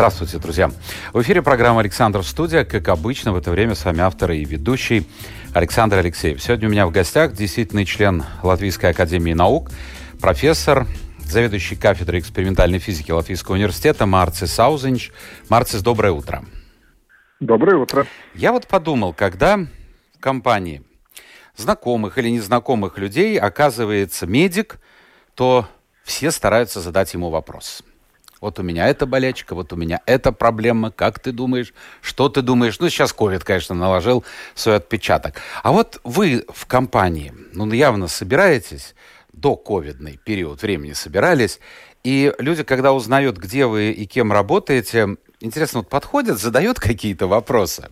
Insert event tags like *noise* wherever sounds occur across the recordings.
Здравствуйте, друзья. В эфире программа «Александр Студия». Как обычно, в это время с вами автор и ведущий Александр Алексеев. Сегодня у меня в гостях действительный член Латвийской академии наук, профессор, заведующий кафедрой экспериментальной физики Латвийского университета Марцис Саузенч. Марцис, доброе утро. Доброе утро. Я вот подумал, когда в компании знакомых или незнакомых людей оказывается медик, то все стараются задать ему вопрос – вот у меня эта болячка, вот у меня эта проблема, как ты думаешь, что ты думаешь? Ну, сейчас ковид, конечно, наложил свой отпечаток. А вот вы в компании, ну, явно собираетесь, до ковидный период времени собирались, и люди, когда узнают, где вы и кем работаете, интересно, вот подходят, задают какие-то вопросы?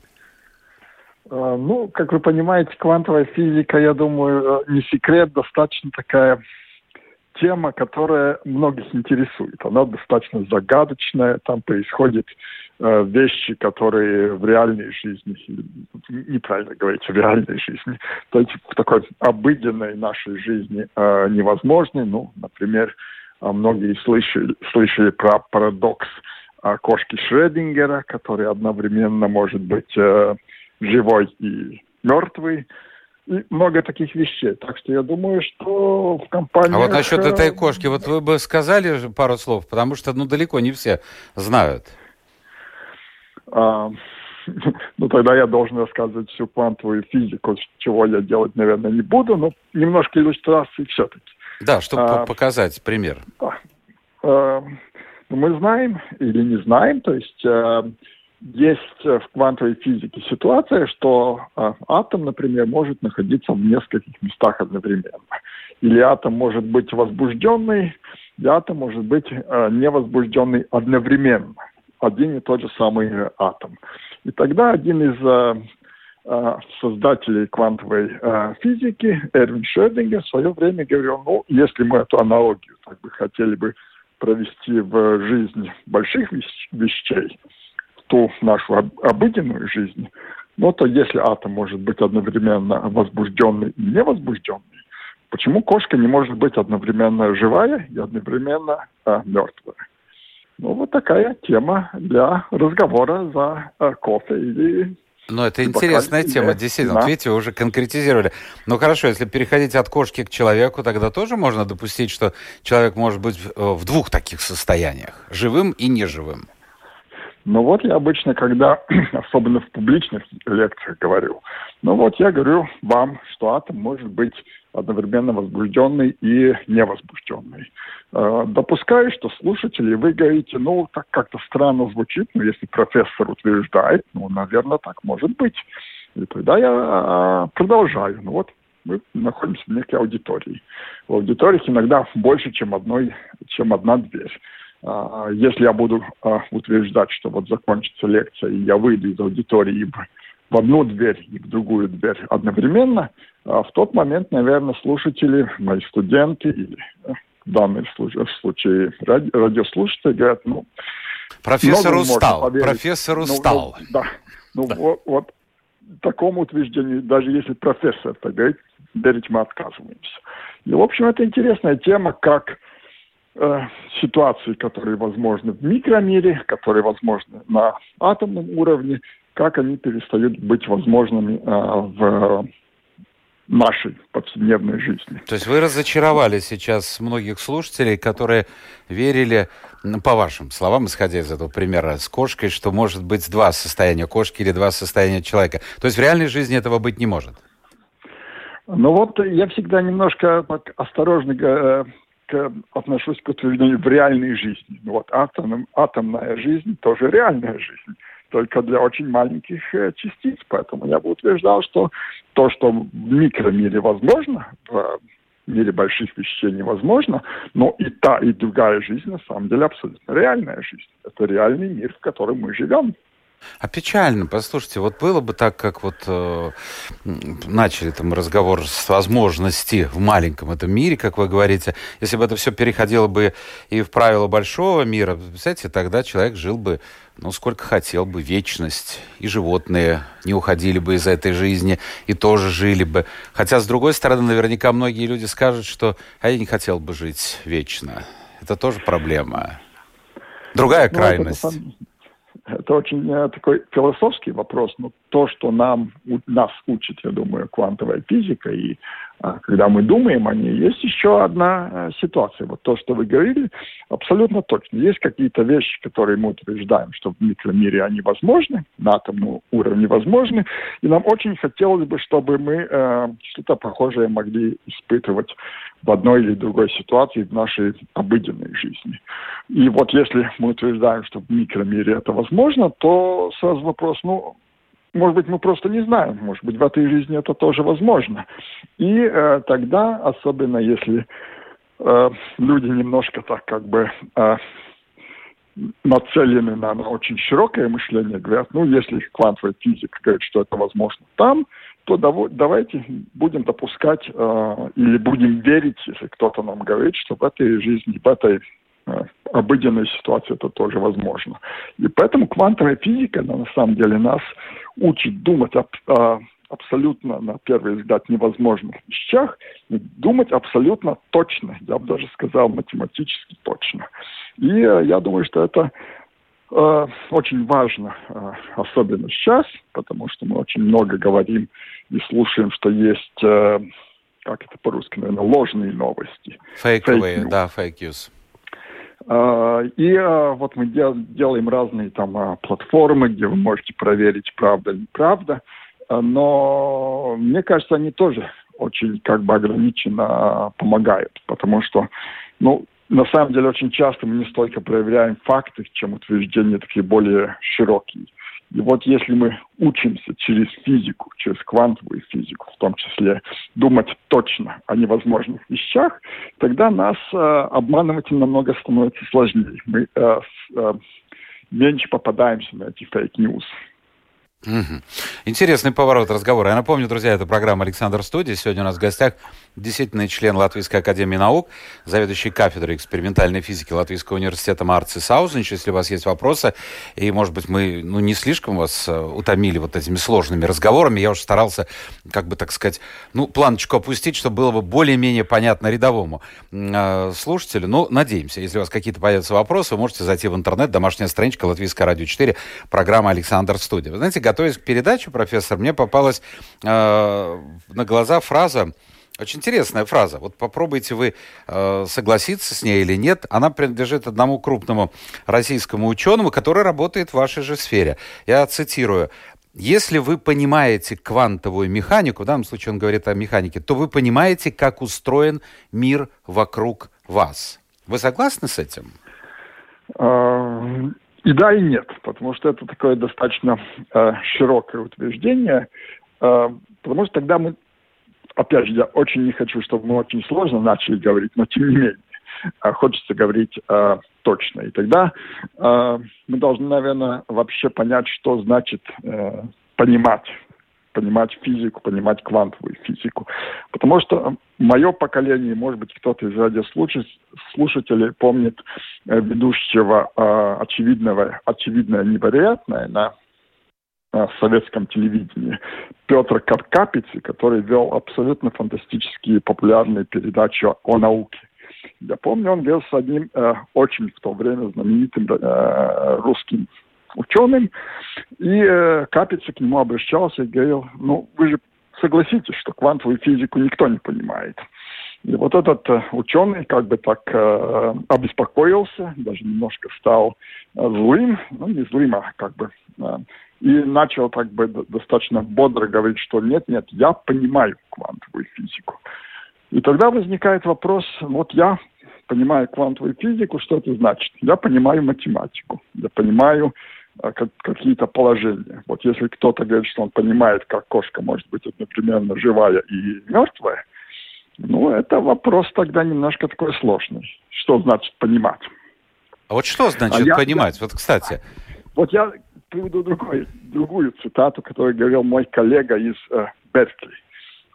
А, ну, как вы понимаете, квантовая физика, я думаю, э, не секрет, достаточно такая тема, которая многих интересует. Она достаточно загадочная, там происходят э, вещи, которые в реальной жизни, неправильно говорить, в реальной жизни, то есть в такой обыденной нашей жизни э, невозможны. Ну, например, э, многие слышали, слышали про парадокс э, кошки Шредингера, который одновременно может быть э, живой и мертвый и много таких вещей. Так что я думаю, что в компании... А вот насчет этой кошки, вот вы бы сказали пару слов, потому что, ну, далеко не все знают. А, *laughs* ну, тогда я должен рассказывать всю квантовую физику, чего я делать, наверное, не буду, но немножко иллюстрации все-таки. Да, чтобы а, показать пример. Да. А, мы знаем или не знаем, то есть... Есть э, в квантовой физике ситуация, что э, атом, например, может находиться в нескольких местах одновременно. Или атом может быть возбужденный, и атом может быть э, невозбужденный одновременно. Один и тот же самый атом. И тогда один из создателей квантовой физики, Эрвин Шрёдингер, в свое время говорил, ну, если мы эту аналогию так бы хотели бы провести в жизнь больших вещей, ту нашу обыденную жизнь, но то если атом может быть одновременно возбужденный и невозбужденный, почему кошка не может быть одновременно живая и одновременно а, мертвая? Ну, вот такая тема для разговора за а, кофе или ну, это интересная тема, действительно. Да. Вот видите, вы уже конкретизировали. Ну, хорошо, если переходить от кошки к человеку, тогда тоже можно допустить, что человек может быть в двух таких состояниях, живым и неживым. Ну вот я обычно, когда, *clears throat* особенно в публичных лекциях говорю, ну вот я говорю вам, что атом может быть одновременно возбужденный и невозбужденный. Э, допускаю, что слушатели, вы говорите, ну, так как-то странно звучит, но если профессор утверждает, ну, наверное, так может быть. И тогда я а, продолжаю. Ну вот мы находимся в некой аудитории. В аудиториях иногда больше, чем, одной, чем одна дверь. А, если я буду а, утверждать, что вот закончится лекция, и я выйду из аудитории в одну дверь и в другую дверь одновременно, а, в тот момент, наверное, слушатели, мои студенты или э, в данном случае ради, радиослушатели говорят, ну... Профессор устал, профессор ну, устал. Ну, да, ну да. Вот, вот такому утверждению, даже если профессор так говорит, верить мы отказываемся. И, в общем, это интересная тема, как Э, ситуации, которые возможны в микромире, которые возможны на атомном уровне, как они перестают быть возможными э, в нашей повседневной жизни. То есть вы разочаровали сейчас многих слушателей, которые верили, по вашим словам, исходя из этого примера с кошкой, что может быть два состояния кошки или два состояния человека. То есть в реальной жизни этого быть не может? Ну вот я всегда немножко так осторожно э, к, отношусь к утверждению в реальной жизни. Ну вот атом, атомная жизнь тоже реальная жизнь, только для очень маленьких э, частиц. Поэтому я бы утверждал, что то, что в микромире возможно, в мире больших вещей невозможно, но и та, и другая жизнь на самом деле абсолютно реальная жизнь. Это реальный мир, в котором мы живем. А печально, послушайте, вот было бы так, как вот э, начали там разговор с возможности в маленьком этом мире, как вы говорите, если бы это все переходило бы и в правила большого мира, представляете, тогда человек жил бы, ну, сколько хотел бы, вечность, и животные не уходили бы из этой жизни, и тоже жили бы. Хотя, с другой стороны, наверняка многие люди скажут, что «а я не хотел бы жить вечно». Это тоже проблема. Другая ну, крайность. Это, это очень э, такой философский вопрос, но то, что нам, нас учит, я думаю, квантовая физика, и когда мы думаем о ней, есть еще одна а, ситуация. Вот то, что вы говорили, абсолютно точно. Есть какие-то вещи, которые мы утверждаем, что в микромире они возможны, на атомном уровне возможны, и нам очень хотелось бы, чтобы мы э, что-то похожее могли испытывать в одной или другой ситуации в нашей обыденной жизни. И вот если мы утверждаем, что в микромире это возможно, то сразу вопрос, ну, может быть, мы просто не знаем, может быть, в этой жизни это тоже возможно. И э, тогда, особенно если э, люди немножко так как бы э, нацелены на, на очень широкое мышление, говорят, ну, если квантовая физика говорит, что это возможно там, то давайте будем допускать э, или будем верить, если кто-то нам говорит, что в этой жизни, в этой э, обыденной ситуации это тоже возможно. И поэтому квантовая физика, она, на самом деле, нас учит думать об, э, абсолютно, на первый взгляд, невозможных вещах, думать абсолютно точно, я бы даже сказал, математически точно. И э, я думаю, что это э, очень важно, э, особенно сейчас, потому что мы очень много говорим и слушаем, что есть, э, как это по-русски, наверное, ложные новости. Фейковые, да, фейк news. Uh, и uh, вот мы дел, делаем разные там uh, платформы, где вы можете проверить, правда или неправда. Но мне кажется, они тоже очень как бы ограниченно помогают, потому что, ну, на самом деле очень часто мы не столько проверяем факты, чем утверждения такие более широкие. И вот если мы учимся через физику, через квантовую физику, в том числе думать точно о невозможных вещах, тогда нас э, обманывать намного становится сложнее. Мы э, э, меньше попадаемся на эти fake news. Угу. Интересный поворот разговора. Я напомню, друзья, это программа «Александр Студия». Сегодня у нас в гостях действительно член Латвийской академии наук, заведующий кафедрой экспериментальной физики Латвийского университета Марцис Аузиньш. Если у вас есть вопросы, и, может быть, мы ну, не слишком вас э, утомили вот этими сложными разговорами, я уже старался, как бы, так сказать, ну, планочку опустить, чтобы было бы более-менее понятно рядовому э, слушателю. Ну, надеемся, если у вас какие-то появятся вопросы, вы можете зайти в интернет, домашняя страничка Латвийское радио 4, программа «Александр Студия». Вы знаете, готовясь к передаче, профессор, мне попалась э, на глаза фраза, очень интересная фраза. Вот попробуйте вы э, согласиться с ней или нет. Она принадлежит одному крупному российскому ученому, который работает в вашей же сфере. Я цитирую. Если вы понимаете квантовую механику, в данном случае он говорит о механике, то вы понимаете, как устроен мир вокруг вас. Вы согласны с этим? И да, и нет, потому что это такое достаточно э, широкое утверждение, э, потому что тогда мы, опять же, я очень не хочу, чтобы мы очень сложно начали говорить, но тем не менее, э, хочется говорить э, точно. И тогда э, мы должны, наверное, вообще понять, что значит э, понимать понимать физику, понимать квантовую физику. Потому что мое поколение, может быть, кто-то из радиослушателей помнит э, ведущего э, очевидного, очевидное невероятное на э, советском телевидении Петр Капицы, который вел абсолютно фантастические популярные передачи о науке. Я помню, он вел с одним э, очень в то время знаменитым э, русским ученым, и э, Капица к нему обращался и говорил, ну, вы же согласитесь, что квантовую физику никто не понимает. И вот этот э, ученый как бы так э, обеспокоился, даже немножко стал э, злым, ну не злым, а как бы, и начал как бы достаточно бодро говорить, что нет, нет, я понимаю квантовую физику. И тогда возникает вопрос, вот я понимаю квантовую физику, что это значит? Я понимаю математику, я понимаю какие-то положения. Вот если кто-то говорит, что он понимает, как кошка может быть одновременно живая и мертвая, ну, это вопрос тогда немножко такой сложный. Что значит понимать? А вот что значит а понимать? Я, вот, кстати. Вот я приведу другой, другую цитату, которую говорил мой коллега из э, Беркли.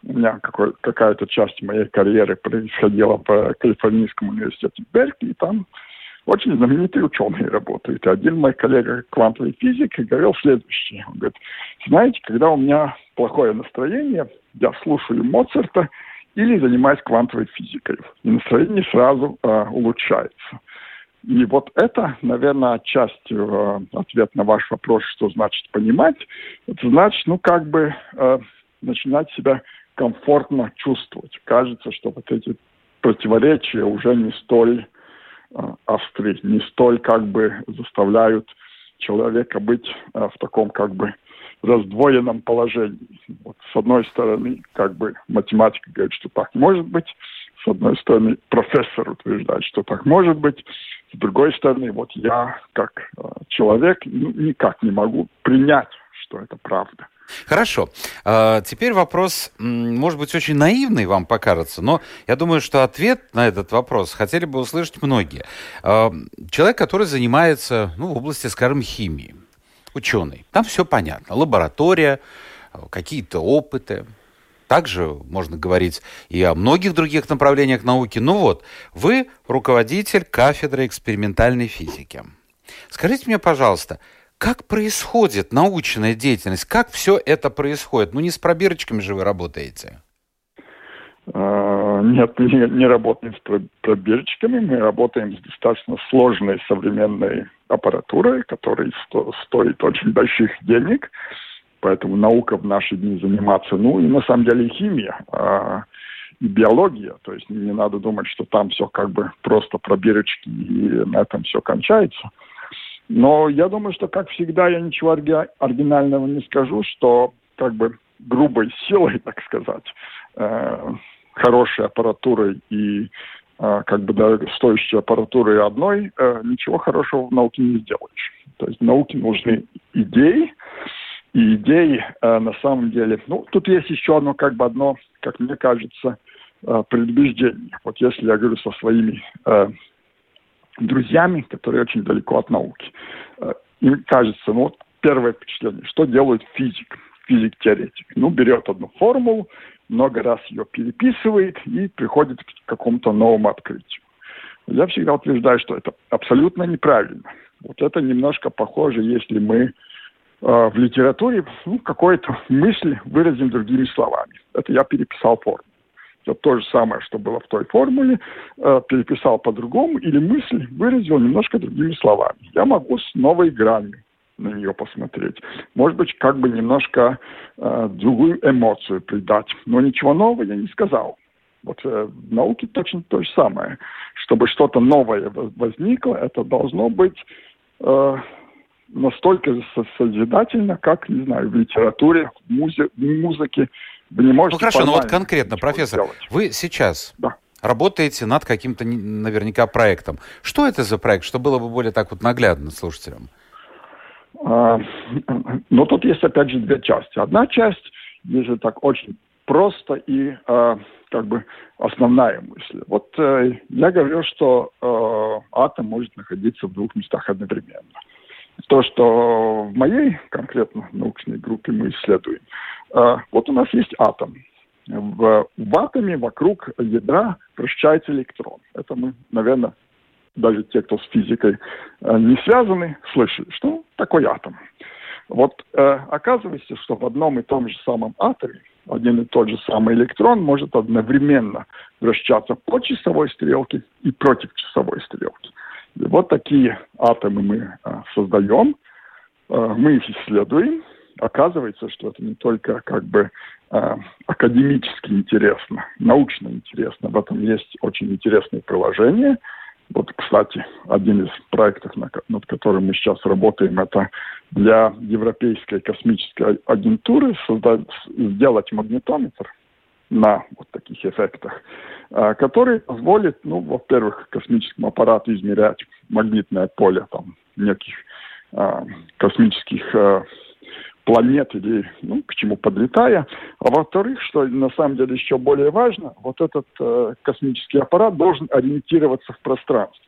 У меня какая-то часть моей карьеры происходила по Калифорнийскому университете Беркли, и там очень знаменитые ученые работают. Один мой коллега квантовый физик говорил следующее. Он говорит, знаете, когда у меня плохое настроение, я слушаю Моцарта или занимаюсь квантовой физикой. И настроение сразу э, улучшается. И вот это, наверное, отчасти э, ответ на ваш вопрос, что значит понимать. Это значит, ну, как бы э, начинать себя комфортно чувствовать. Кажется, что вот эти противоречия уже не столь остры, не столь как бы заставляют человека быть э, в таком как бы раздвоенном положении. Вот с одной стороны, как бы математика говорит, что так может быть, с одной стороны, профессор утверждает, что так может быть, с другой стороны, вот я, как э, человек, никак не могу принять, что это правда. Хорошо. А, теперь вопрос, может быть, очень наивный вам покажется, но я думаю, что ответ на этот вопрос хотели бы услышать многие. А, человек, который занимается ну, в области, скажем, химии, ученый, там все понятно. Лаборатория, какие-то опыты, также можно говорить и о многих других направлениях науки. Ну вот, вы руководитель кафедры экспериментальной физики. Скажите мне, пожалуйста, как происходит научная деятельность? Как все это происходит? Ну, не с пробирочками же вы работаете. А, нет, не, не работаем с пробирочками. Мы работаем с достаточно сложной современной аппаратурой, которая сто, стоит очень больших денег. Поэтому наука в наши дни заниматься, ну и на самом деле химия, а, и биология. То есть не надо думать, что там все как бы просто пробирочки и на этом все кончается. Но я думаю, что, как всегда, я ничего оригинального не скажу, что как бы грубой *laughs* силой, так сказать, э, хорошей аппаратурой и э, как бы дорогостоящей аппаратурой одной э, ничего хорошего в науке не сделаешь. То есть науке нужны идеи, и идеи э, на самом деле... Ну, тут есть еще одно, как бы одно, как мне кажется, э, предубеждение. Вот если я говорю со своими э, друзьями, которые очень далеко от науки, э, им кажется, ну, вот первое впечатление, что делает физик, физик-теоретик? Ну, берет одну формулу, много раз ее переписывает и приходит к какому-то новому открытию. Я всегда утверждаю, что это абсолютно неправильно. Вот это немножко похоже, если мы Э, в литературе ну, какую-то мысль выразим другими словами. Это я переписал формулу. То же самое, что было в той формуле, э, переписал по-другому, или мысль выразил немножко другими словами. Я могу с новой гранью на нее посмотреть. Может быть, как бы немножко э, другую эмоцию придать. Но ничего нового я не сказал. Вот э, в науке точно то же самое. Чтобы что-то новое возникло, это должно быть э, настолько созидательно, как, не знаю, в литературе, в, музе, в музыке. Вы не можете... Ну хорошо, но вот конкретно, профессор, сделать. вы сейчас да. работаете над каким-то наверняка проектом. Что это за проект, что было бы более так вот наглядно слушателям? А, ну, тут есть, опять же, две части. Одна часть, если так очень просто и а, как бы основная мысль. Вот э, я говорю, что э, атом может находиться в двух местах одновременно то, что в моей конкретно научной группе мы исследуем, э, вот у нас есть атом. В, в атоме вокруг ядра вращается электрон. Это мы, наверное, даже те, кто с физикой э, не связаны, слышали, что такое атом. Вот э, оказывается, что в одном и том же самом атоме один и тот же самый электрон может одновременно вращаться по часовой стрелке и против часовой стрелки. Вот такие атомы мы а, создаем, а, мы их исследуем. Оказывается, что это не только как бы а, академически интересно, научно интересно. В этом есть очень интересные приложения. Вот, кстати, один из проектов, над которым мы сейчас работаем, это для Европейской космической агентуры создать, сделать магнитометр – на вот таких эффектах, а, который позволит, ну, во-первых, космическому аппарату измерять магнитное поле там неких а, космических а, планет или ну, к чему подлетая. А во-вторых, что на самом деле еще более важно, вот этот э, космический аппарат должен ориентироваться в пространстве.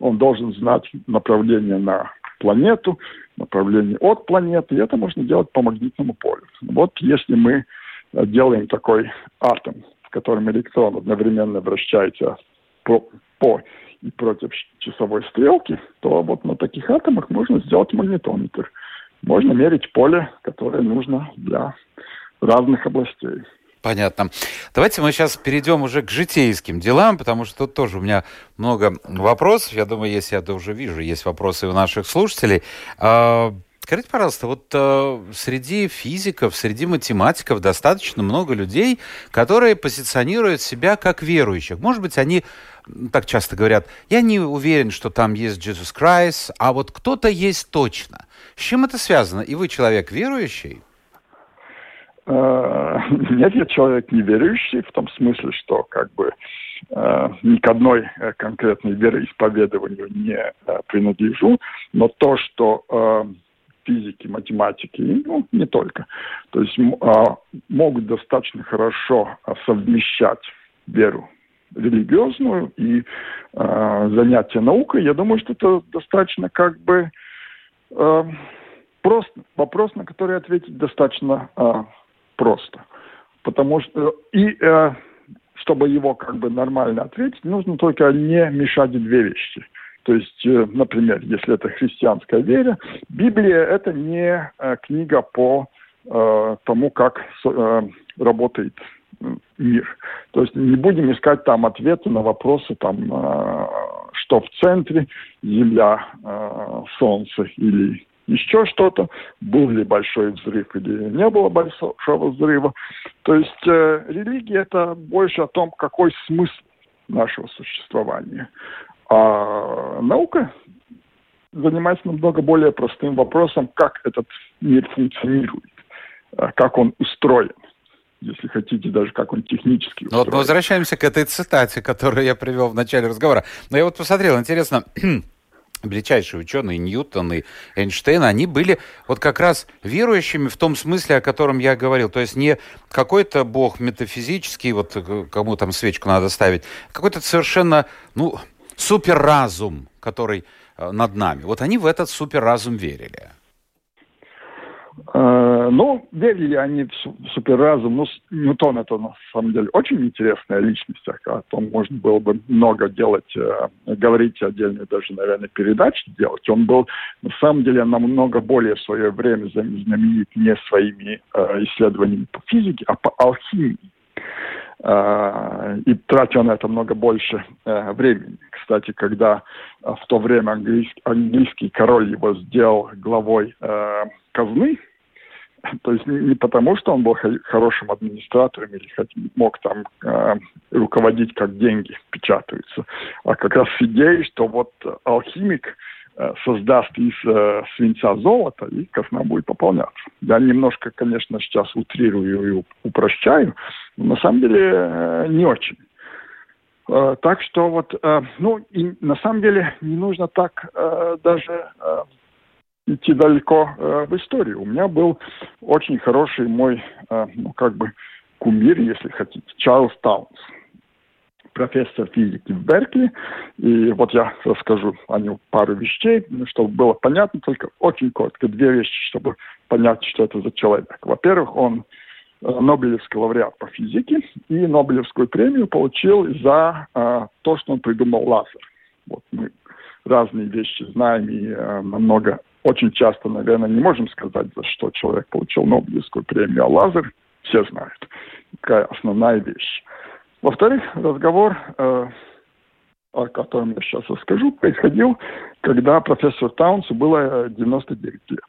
Он должен знать направление на планету, направление от планеты, и это можно делать по магнитному полю. Вот если мы делаем такой атом, в котором электрон одновременно вращается по, по и против часовой стрелки, то вот на таких атомах можно сделать магнитометр. Можно мерить поле, которое нужно для разных областей. Понятно. Давайте мы сейчас перейдем уже к житейским делам, потому что тут тоже у меня много вопросов. Я думаю, если я уже вижу, есть вопросы у наших слушателей. Скажите, пожалуйста, вот э, среди физиков, среди математиков достаточно много людей, которые позиционируют себя как верующих. Может быть, они так часто говорят, я не уверен, что там есть Иисус Христос, а вот кто-то есть точно. С чем это связано? И вы человек верующий? Э, *laughs* нет, я человек неверующий в том смысле, что как бы э, ни к одной э, конкретной вероисповедованию не принадлежу, но то, что физики, математики, ну, не только, то есть могут достаточно хорошо совмещать веру религиозную и занятия наукой, я думаю, что это достаточно как бы просто вопрос, на который ответить достаточно просто. Потому что и э, чтобы его как бы нормально ответить, нужно только не мешать две вещи. То есть, э, например, если это христианская вера, Библия это не э, книга по э, тому, как работает мир. То есть не будем искать там ответы на вопросы, там, что в центре, Земля, Солнце или еще что-то, был ли большой взрыв или не было большого взрыва. То есть э, религия это больше о том, какой смысл нашего существования. А наука занимается намного более простым вопросом, как этот мир функционирует, э, как он устроен если хотите, даже как он технически устроен. Ну, вот мы возвращаемся к этой цитате, которую я привел в начале разговора. Но я вот посмотрел, интересно, *clears throat* величайшие ученые, Ньютон и Эйнштейн, они были вот как раз верующими в том смысле, о котором я говорил. То есть не какой-то бог метафизический, вот кому там свечку надо ставить, какой-то совершенно, ну, суперразум, который э, над нами. Вот они в этот суперразум верили. Э, ну, верили они в суперразум. Ну, Ньютон это на самом деле очень интересная личность, о том можно было бы много делать, э, говорить отдельно, даже, наверное, передачи делать. Он был, на самом деле, намного более в свое время знаменит не своими исследованиями по физике, а по алхимии. И тратил на это много больше времени. Кстати, когда в то время английский, английский король его сделал главой казны, *laughs* то есть не потому, что он был хорошим администратором или мог там э, руководить, как деньги печатаются, а как раз с идеей, что вот алхимик э, создаст из э, свинца золото, и казна будет пополняться. Я немножко, конечно, сейчас утрирую и упрощаю, но на самом деле э, не очень. Э, так что вот, э, ну, и на самом деле не нужно так э, даже э, идти далеко э, в историю. У меня был очень хороший мой, э, ну, как бы, кумир, если хотите, Чарльз Таунс, профессор физики в Беркли. И вот я расскажу о нем пару вещей, чтобы было понятно, только очень коротко, две вещи, чтобы понять, что это за человек. Во-первых, он э, Нобелевский лауреат по физике и Нобелевскую премию получил за э, то, что он придумал лазер. Вот мы разные вещи знаем и э, намного очень часто, наверное, не можем сказать, за что человек получил Нобелевскую премию, а лазер все знают. Такая основная вещь. Во-вторых, разговор, э, о котором я сейчас расскажу, происходил, когда профессору Таунсу было 99 лет.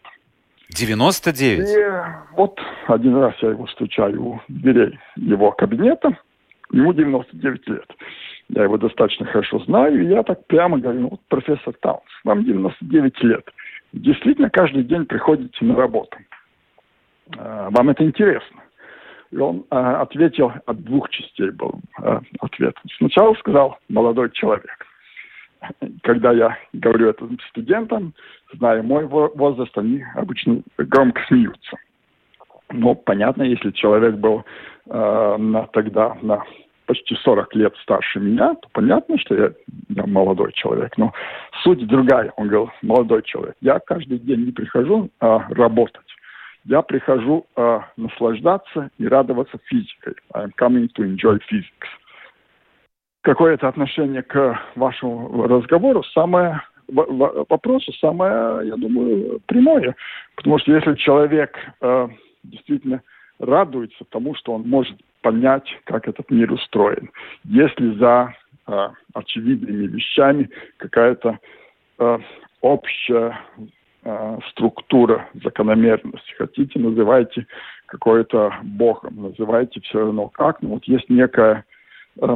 99? И вот один раз я его встречаю у дверей его кабинета, ему 99 лет. Я его достаточно хорошо знаю, и я так прямо говорю, ну, вот профессор Таунс, вам 99 лет – действительно каждый день приходите на работу. А, вам это интересно? И он а, ответил, от двух частей был а, ответ. Сначала сказал молодой человек. Когда я говорю это студентам, зная мой возраст, они обычно громко смеются. Но понятно, если человек был э, на, тогда на почти 40 лет старше меня, то понятно, что я, я молодой человек. Но суть другая. Он говорил, молодой человек, я каждый день не прихожу а, работать. Я прихожу а, наслаждаться и радоваться физикой. I'm coming to enjoy physics. Какое это отношение к вашему разговору? Самое вопросу самое, я думаю, прямое. Потому что если человек э, действительно радуется тому, что он может понять, как этот мир устроен. Если за э, очевидными вещами какая-то э, общая э, структура, закономерность, хотите, называйте какой-то богом, называйте все равно как, но вот есть некая э,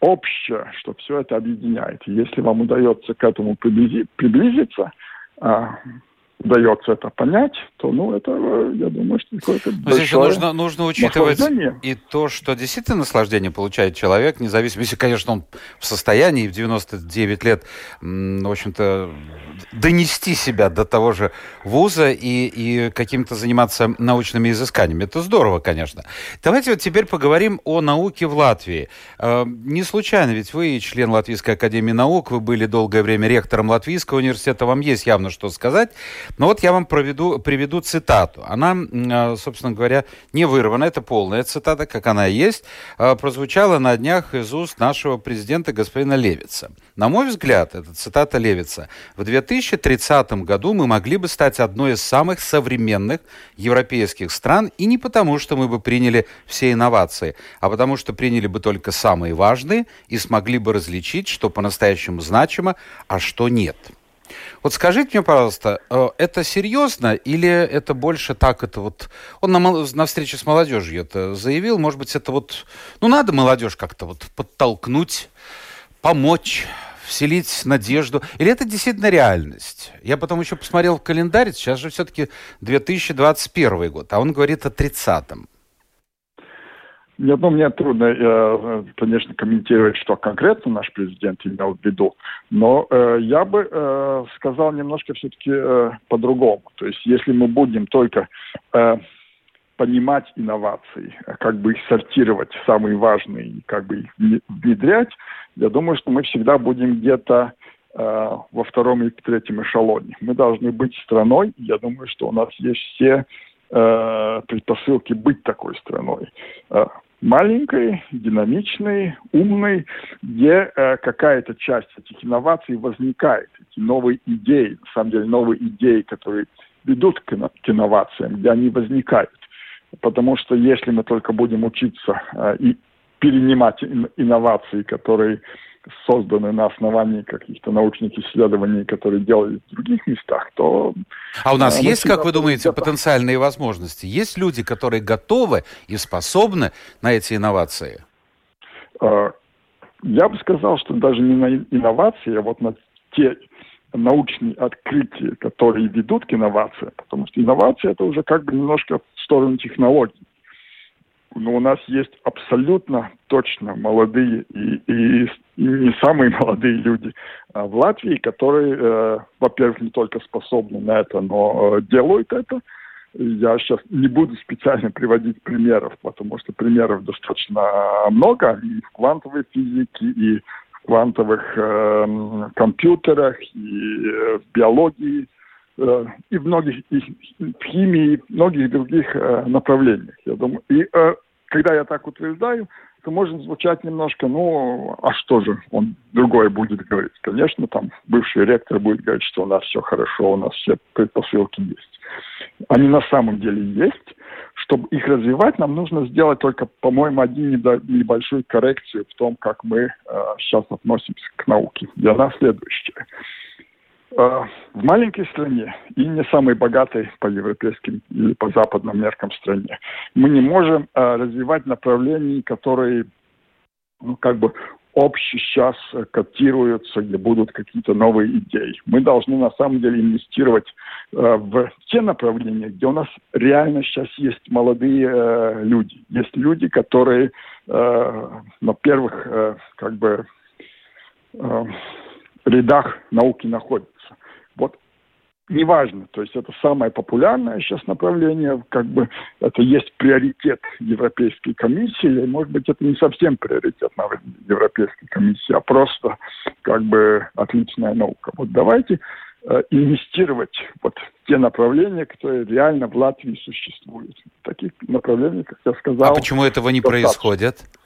общее, что все это объединяет. И если вам удается к этому приблизиться, а, удается это понять, то, ну, это, я думаю, что какое-то Но здесь еще нужно, нужно учитывать и то, что действительно наслаждение получает человек, независимо, если, конечно, он в состоянии в 99 лет, в общем-то, донести себя до того же вуза и, и каким-то заниматься научными изысканиями. Это здорово, конечно. Давайте вот теперь поговорим о науке в Латвии. Э, не случайно, ведь вы член Латвийской академии наук, вы были долгое время ректором Латвийского университета, вам есть явно что сказать. Но вот я вам проведу, приведу цитату. Она, э, собственно говоря, не вырвана, это полная цитата, как она есть, э, прозвучала на днях из уст нашего президента господина Левица. На мой взгляд, это цитата Левица, в 2030 году мы могли бы стать одной из самых современных европейских стран, и не потому, что мы бы приняли все инновации, а потому, что приняли бы только самые важные и смогли бы различить, что по-настоящему значимо, а что нет. Вот скажите мне, пожалуйста, э, это серьезно или это больше так, это вот... Он на, на встрече с молодежью это заявил, может быть, это вот... Ну, надо молодежь как-то вот подтолкнуть, помочь, вселить надежду? Или это действительно реальность? Я потом еще посмотрел в календарь, сейчас же все-таки 2021 год, а он говорит о 30-м. Я думаю, мне трудно, э, конечно, комментировать, что конкретно наш президент имел в виду, но э, я бы э, сказал немножко все-таки по-другому. То есть, если мы будем только понимать инновации, как бы их сортировать, самые важные, как бы их внедрять, я думаю, что мы всегда будем где-то во втором и третьем эшелоне. Мы должны быть страной, я думаю, что у нас есть все предпосылки быть такой страной маленькой, динамичной, умной, где э, какая-то часть этих инноваций возникает, эти новые идеи, на самом деле новые идеи, которые ведут к, к инновациям, где они возникают. Потому что если мы только будем учиться э, и перенимать инновации, которые созданы на основании каких-то научных исследований, которые делали в других местах, то... А у нас есть, как вы думаете, потенциальные возможности? Есть люди, которые готовы и способны на эти инновации? А, я бы сказал, что даже не на инновации, а вот на те научные открытия, которые ведут к инновациям, потому что инновация это уже как бы немножко в сторону технологий но у нас есть абсолютно точно молодые и, и, и не самые молодые люди а, в Латвии, которые, э, во-первых, не только способны на это, но э, делают это. Я сейчас не буду специально приводить примеров, потому что примеров достаточно много и в квантовой физике, и в квантовых э, компьютерах, и э, в биологии, э, и в многих и в химии, и в многих других э, направлениях, я думаю. И э, когда я так утверждаю, то может звучать немножко, ну, а что же он другое будет говорить? Конечно, там бывший ректор будет говорить, что у нас все хорошо, у нас все предпосылки есть. Они на самом деле есть. Чтобы их развивать, нам нужно сделать только, по-моему, один небольшую коррекцию в том, как мы э, сейчас относимся к науке. Для нас следующее. Э, в маленькой стране и не самой богатой по европейским или по западным меркам стране мы не можем э, развивать направления, которые ну, как бы общие сейчас котируются, где будут какие-то новые идеи. Мы должны на самом деле инвестировать э, в те направления, где у нас реально сейчас есть молодые э, люди. Есть люди, которые э, на первых э, как бы рядах науки находятся. Вот неважно, то есть это самое популярное сейчас направление, как бы это есть приоритет Европейской комиссии, или, может быть, это не совсем приоритет Европейской комиссии, а просто как бы отличная наука. Вот давайте э, инвестировать вот те направления, которые реально в Латвии существуют. Таких направлений, как я сказал... А почему этого не достаточно.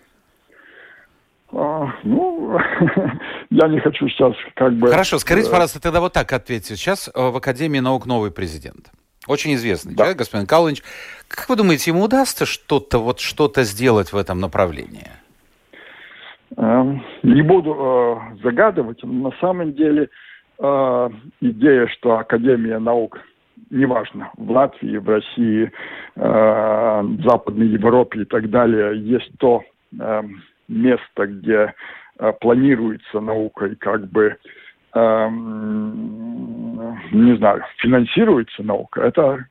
А, ну, *laughs* я не хочу сейчас как бы... Хорошо, скажите, э, пожалуйста, тогда вот так ответьте. Сейчас э, в Академии наук новый президент. Очень известный да. человек, господин Калыч. Как вы думаете, ему удастся что-то вот что-то сделать в этом направлении? Эм, не буду э, загадывать, но на самом деле э, идея, что Академия наук неважно, в Латвии, в России, э, в Западной Европе и так далее, есть то, э, место, где э, планируется наука и как бы э, не знаю, финансируется наука, это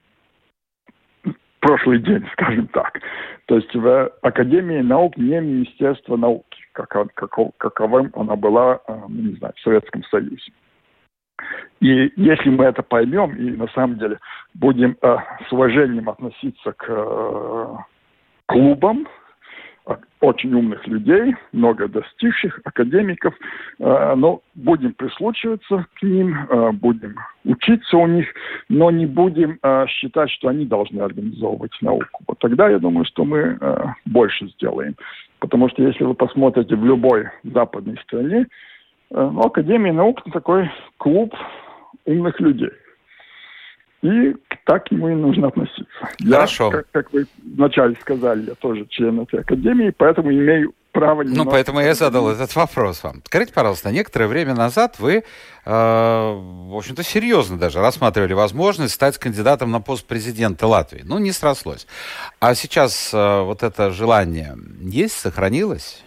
прошлый день, *laughs* скажем так. То есть в Академии наук не Министерство науки, как, как, каковым она была, э, не знаю, в Советском Союзе. И если мы это поймем и на самом деле будем э, с уважением относиться к э, клубам, очень умных людей, много достигших, академиков, э, но будем прислушиваться к ним, э, будем учиться у них, но не будем э, считать, что они должны организовывать науку. Вот тогда я думаю, что мы больше сделаем. Потому что если вы посмотрите в любой западной стране, ну, Академия наук – такой клуб умных людей. И так к нему и нужно относиться. Хорошо. Я, как, как вы вначале сказали, я тоже член этой академии, поэтому имею право... Ну, поэтому я задал этот вопрос вам. Скажите, пожалуйста, некоторое время назад вы, э, в общем-то, серьезно даже рассматривали возможность стать кандидатом на пост президента Латвии. Ну, не срослось. А сейчас э, вот это желание есть, сохранилось?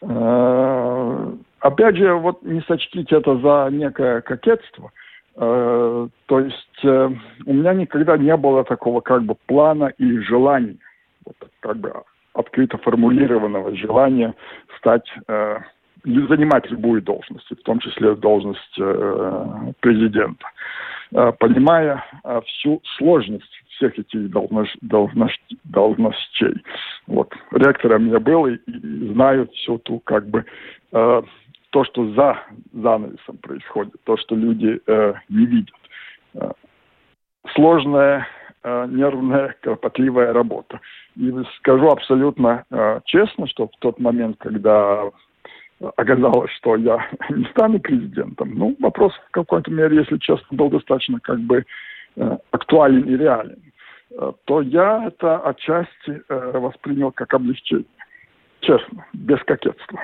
Э, опять же, вот не сочтите это за некое кокетство – то есть э, у меня никогда не было такого как бы плана и желания, вот, как бы открыто формулированного желания стать, э, занимать любую должность, в том числе должность президента. Понимая всю сложность всех этих должност, должност, должностей. Вот. Ректором я был и, и знаю всю ту как бы то, что за занавесом происходит, то, что люди э, не видят. Э, сложная, э, нервная, кропотливая работа. И скажу абсолютно э, честно, что в тот момент, когда оказалось, что я *laughs* не стану президентом, ну, вопрос в какой-то мере, если честно, был достаточно как бы э, актуален и реален, э, то я это отчасти э, воспринял как облегчение. Честно, без кокетства.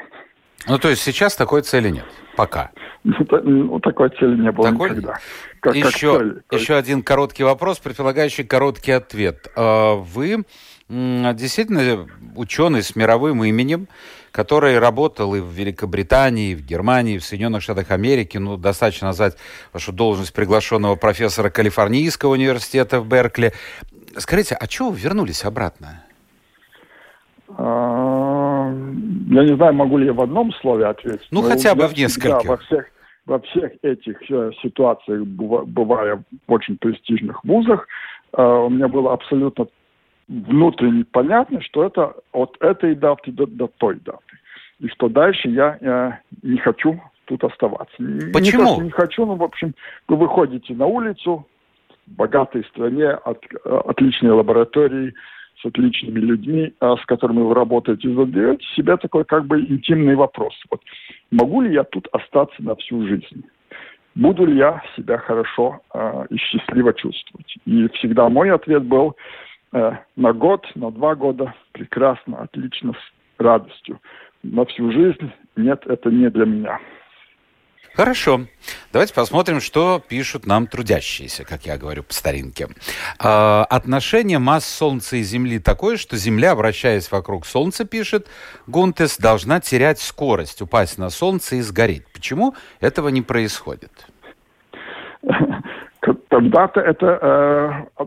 Ну, то есть сейчас такой цели нет? Пока. Ну, ну такой цели не было такой... никогда. Как, еще, как цели. еще один короткий вопрос, предполагающий короткий ответ. А, вы действительно ученый с мировым именем, который работал и в Великобритании, и в Германии, и в Соединенных Штатах Америки. Ну, достаточно назвать вашу должность приглашенного профессора Калифорнийского университета в Беркли. Скажите, а чего вы вернулись обратно? А, я не знаю, могу ли я в одном слове ответить. Ну, хотя бы в нескольких. во всех, во всех этих э, ситуациях, бывая в очень престижных вузах, э, у меня было абсолютно внутренне понятно, что это от этой даты до, до той даты. И что дальше я э, не хочу тут оставаться. Почему? Не, не хочу, но, в общем, вы выходите на улицу, в богатой стране, от, отличной лаборатории, с отличными людьми, а с которыми вы работаете, задаете себе такой как бы интимный вопрос. Вот, могу ли я тут остаться на всю жизнь? Буду ли я себя хорошо э, и счастливо чувствовать? И всегда мой ответ был э, на год, на два года, прекрасно, отлично, с радостью. На всю жизнь нет, это не для меня. Хорошо. Давайте посмотрим, что пишут нам трудящиеся, как я говорю по старинке. Э, отношение масс Солнца и Земли такое, что Земля, вращаясь вокруг Солнца, пишет Гунтес, должна терять скорость, упасть на Солнце и сгореть. Почему этого не происходит? *laughs* Когда-то это э,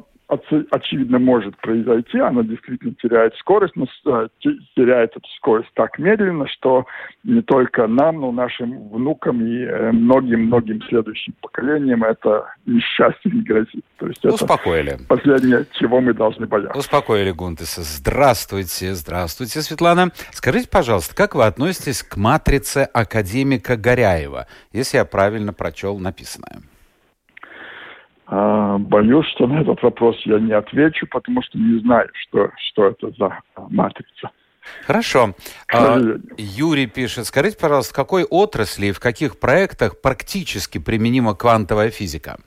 очевидно, может произойти. Она действительно теряет скорость, но э, теряет эту скорость так медленно, что не только нам, но нашим внукам и многим-многим следующим поколениям это несчастье не грозит. То есть Успокоили. это последнее, чего мы должны бояться. Успокоили Гунтеса. Здравствуйте, здравствуйте, Светлана. Скажите, пожалуйста, как вы относитесь к матрице академика Горяева, если я правильно прочел написанное? А, боюсь, что на этот вопрос я не отвечу, потому что не знаю, что, что это за матрица. Хорошо. А, Юрий пишет, скажите, пожалуйста, в какой отрасли и в каких проектах практически применима квантовая физика?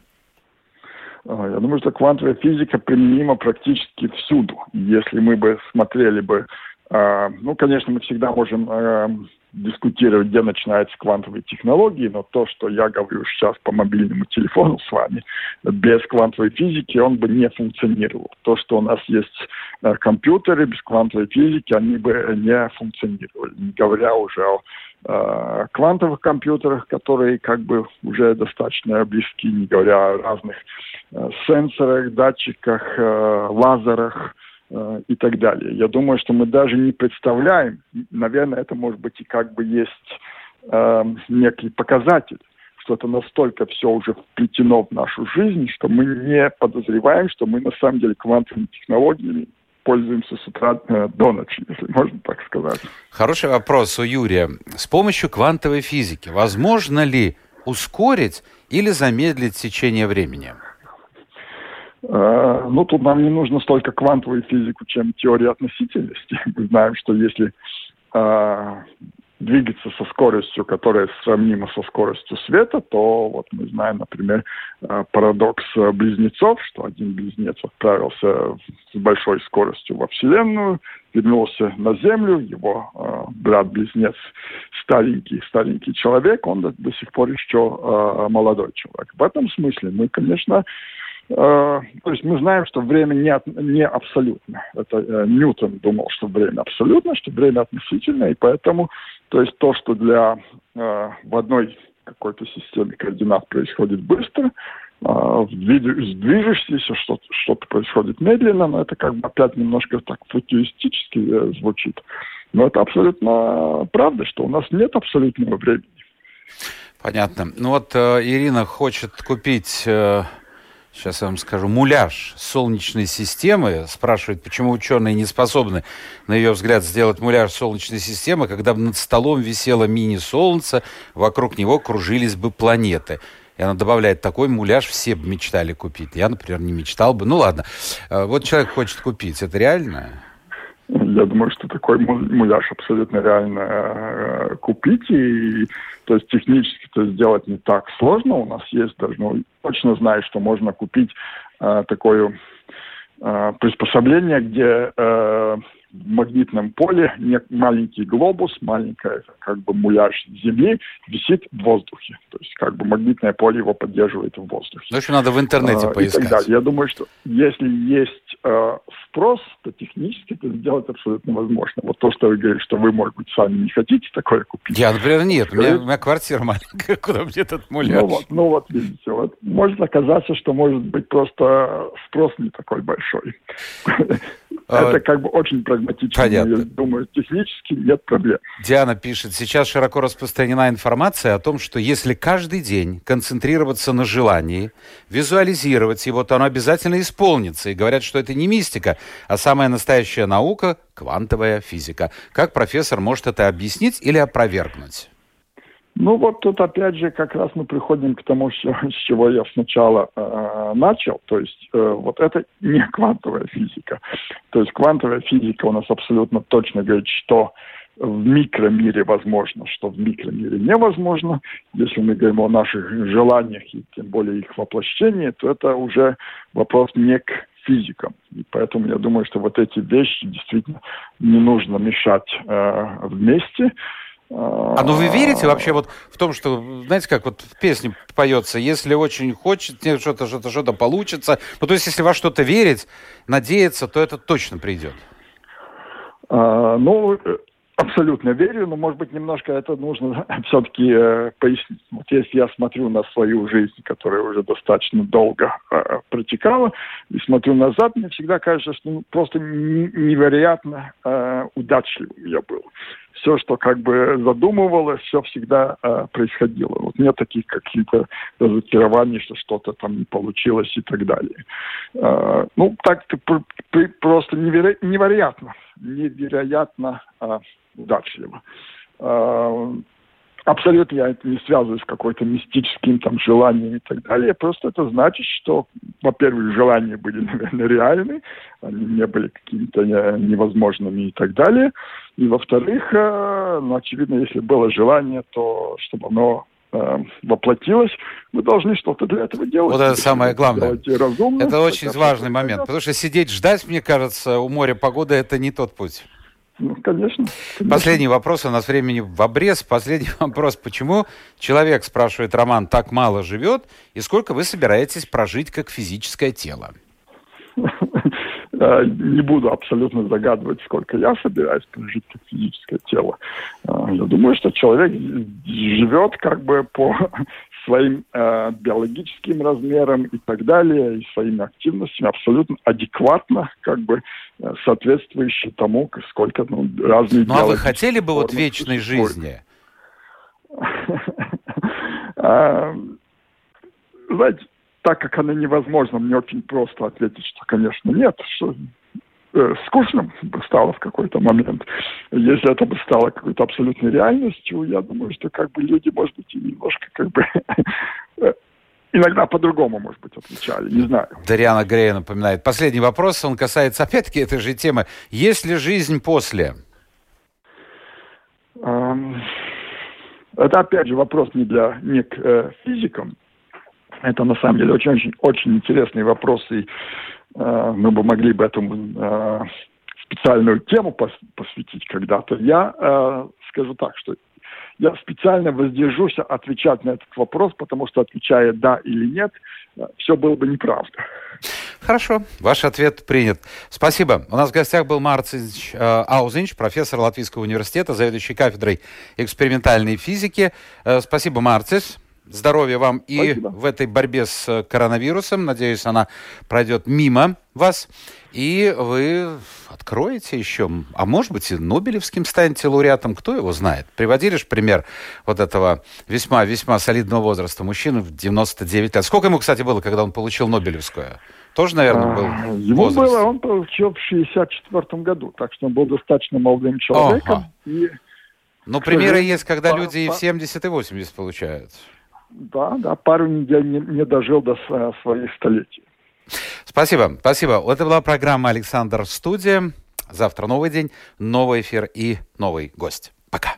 А, я думаю, что квантовая физика применима практически всюду. Если мы бы смотрели бы, а, ну, конечно, мы всегда можем а, дискутировать, где начинаются квантовые технологии, но то, что я говорю сейчас по мобильному телефону с вами, без квантовой физики он бы не функционировал. То, что у нас есть э, компьютеры без квантовой физики, они бы не функционировали, не говоря уже о э, квантовых компьютерах, которые как бы уже достаточно близки, не говоря о разных э, сенсорах, датчиках, э, лазерах, Э, и так далее. Я думаю, что мы даже не представляем, наверное, это может быть и как бы есть э, некий показатель, что это настолько все уже вплетено в нашу жизнь, что мы не подозреваем, что мы на самом деле квантовыми технологиями пользуемся с утра э, до ночи, если можно так сказать. Хороший вопрос у Юрия. С помощью квантовой физики возможно ли ускорить или замедлить течение времени? Э, ну, тут нам не нужно столько квантовую физику, чем теория относительности. *laughs* Мы знаем, что если э, двигаться со скоростью, которая сравнима со скоростью света, то вот мы знаем, например, э, парадокс близнецов, что один близнец отправился с большой скоростью во Вселенную, вернулся на Землю, его э, брат-близнец старенький, старенький человек, он до, до сих пор еще э, молодой человек. В этом смысле мы, конечно, Э, то есть мы знаем, что время не, не абсолютно. Это э, Ньютон думал, что время абсолютно, что время относительно, и поэтому, то есть то, что для э, в одной какой-то системе координат происходит быстро, в движущейся что-то, что-то происходит медленно, но это как бы опять немножко так футуристически звучит. Но это абсолютно правда, что у нас нет абсолютного времени. Понятно. Ну вот э, Ирина хочет купить э, сейчас я вам скажу, муляж Солнечной системы. Спрашивает, почему ученые не способны, на ее взгляд, сделать муляж Солнечной системы, когда бы над столом висело мини-солнце, вокруг него кружились бы планеты. И она добавляет, такой муляж все бы мечтали купить. Я, например, не мечтал бы. Ну ладно, э, вот человек хочет купить. Это реально? Я думаю, что такой муляж абсолютно реально э, купить. И, то есть технически это сделать не так сложно. У нас есть даже, ну, точно знаю, что можно купить э, такое э, приспособление, где э, магнитном поле маленький глобус, маленькая как бы муляж Земли висит в воздухе. То есть как бы магнитное поле его поддерживает в воздухе. Ну, еще надо в интернете а, поискать. Я думаю, что если есть э, спрос, то технически это сделать абсолютно возможно. Вот то, что вы говорите, что вы, может быть, сами не хотите такое купить. Я, например, нет. У меня, у меня квартира *laughs* маленькая, куда мне этот муляж? Ну вот, ну вот видите, вот может оказаться, что может быть просто спрос не такой большой. А, *laughs* Это как бы очень прагматично. Понятно. Я думаю, технически нет проблем. Диана пишет, сейчас широко распространена информация о том, что если каждый день концентрироваться на желании, визуализировать его, то оно обязательно исполнится. И говорят, что это не мистика, а самая настоящая наука – квантовая физика. Как профессор может это объяснить или опровергнуть? Ну вот тут опять же как раз мы приходим к тому, *laughs* с чего я сначала э, начал. То есть э, вот это не квантовая физика. То есть квантовая физика у нас абсолютно точно говорит, что в микромире возможно, что в микромире невозможно. Если мы говорим о наших желаниях и тем более их воплощении, то это уже вопрос не к физикам. И поэтому я думаю, что вот эти вещи действительно не нужно мешать э, вместе. А ну вы верите вообще вот в том, что, знаете, как вот в песне поется, если очень хочет, что-то, что-то, что-то получится. Ну, то есть, если во что-то верить, надеяться, то это точно придет. А, ну, Абсолютно верю, но, может быть, немножко это нужно *laughs* все-таки э, пояснить. Вот если я смотрю на свою жизнь, которая уже достаточно долго э, протекала, и смотрю назад, мне всегда кажется, что ну, просто невероятно э, удачливым я был. Все, что как бы задумывалось, все всегда э, происходило. Вот нет таких каких-то разочарований, что что-то там не получилось и так далее. Э, ну, так просто неверо- невероятно, невероятно э, удачливо. А, абсолютно я это не связываю с какой-то мистическим там желанием и так далее. Просто это значит, что, во-первых, желания были, *laughs* наверное, реальны, они не были какими-то невозможными и так далее. И, во-вторых, э, ну, очевидно, если было желание, то чтобы оно э, воплотилось, мы должны что-то для этого делать. Вот это самое главное. Разумно, это очень важный момент, потому что сидеть ждать, мне кажется, у моря погоды это не тот путь. Ну, конечно, конечно. Последний вопрос, у нас времени в обрез. Последний *laughs* вопрос. Почему человек, спрашивает Роман, так мало живет, и сколько вы собираетесь прожить как физическое тело? *laughs* Не буду абсолютно загадывать, сколько я собираюсь прожить как физическое тело. А, я думаю, что человек живет как бы по *laughs* своим э, биологическим размерам и так далее, и своими активностями абсолютно адекватно, как бы э, соответствующие тому, сколько ну, разные Ну а вы хотели бы вот вечной жизни? *laughs* А, знаете, так как она невозможна, мне очень просто ответить, что, конечно, нет, что э, скучно бы стало в какой-то момент. Если это бы стало какой-то абсолютной реальностью, я думаю, что как бы люди, может быть, и немножко как бы иногда по-другому, может быть, отвечали, не знаю. Дариана Грея напоминает. Последний вопрос, он касается, опять-таки, этой же темы. Есть ли жизнь после? Это, опять же, вопрос не для не к э, физикам. Это, на самом деле, очень-очень очень интересный вопрос, и Э, мы бы могли бы этому э, специальную тему посвятить когда-то. Я э, скажу так, что я специально воздержусь отвечать на этот вопрос, потому что отвечая да или нет, все было бы неправда. Хорошо, ваш ответ принят. Спасибо. У нас в гостях был Марцинч э, Аузинч, профессор Латвийского университета, заведующий кафедрой экспериментальной физики. Э, спасибо, Марцис. Здоровья вам и Спасибо. в этой борьбе с э, коронавирусом. Надеюсь, она пройдет мимо вас. И вы откроете еще, а может быть, и Нобелевским станете лауреатом, кто его знает. Приводили же пример вот этого весьма-весьма солидного возраста мужчины в 99 лет. Сколько ему, кстати, было, когда он получил Нобелевскую? Тоже, наверное, был а, Ему возраст. было, он получил в 64 году, так что он был достаточно молодым человеком. Ага. И, Но примеры есть, когда по, люди и в 70 и 80 получают. Да, да, пару недель не, не дожил до своих столетий. Спасибо, спасибо. Это была программа «Александр Студия». Завтра новый день, новый эфир и новый гость. Пока.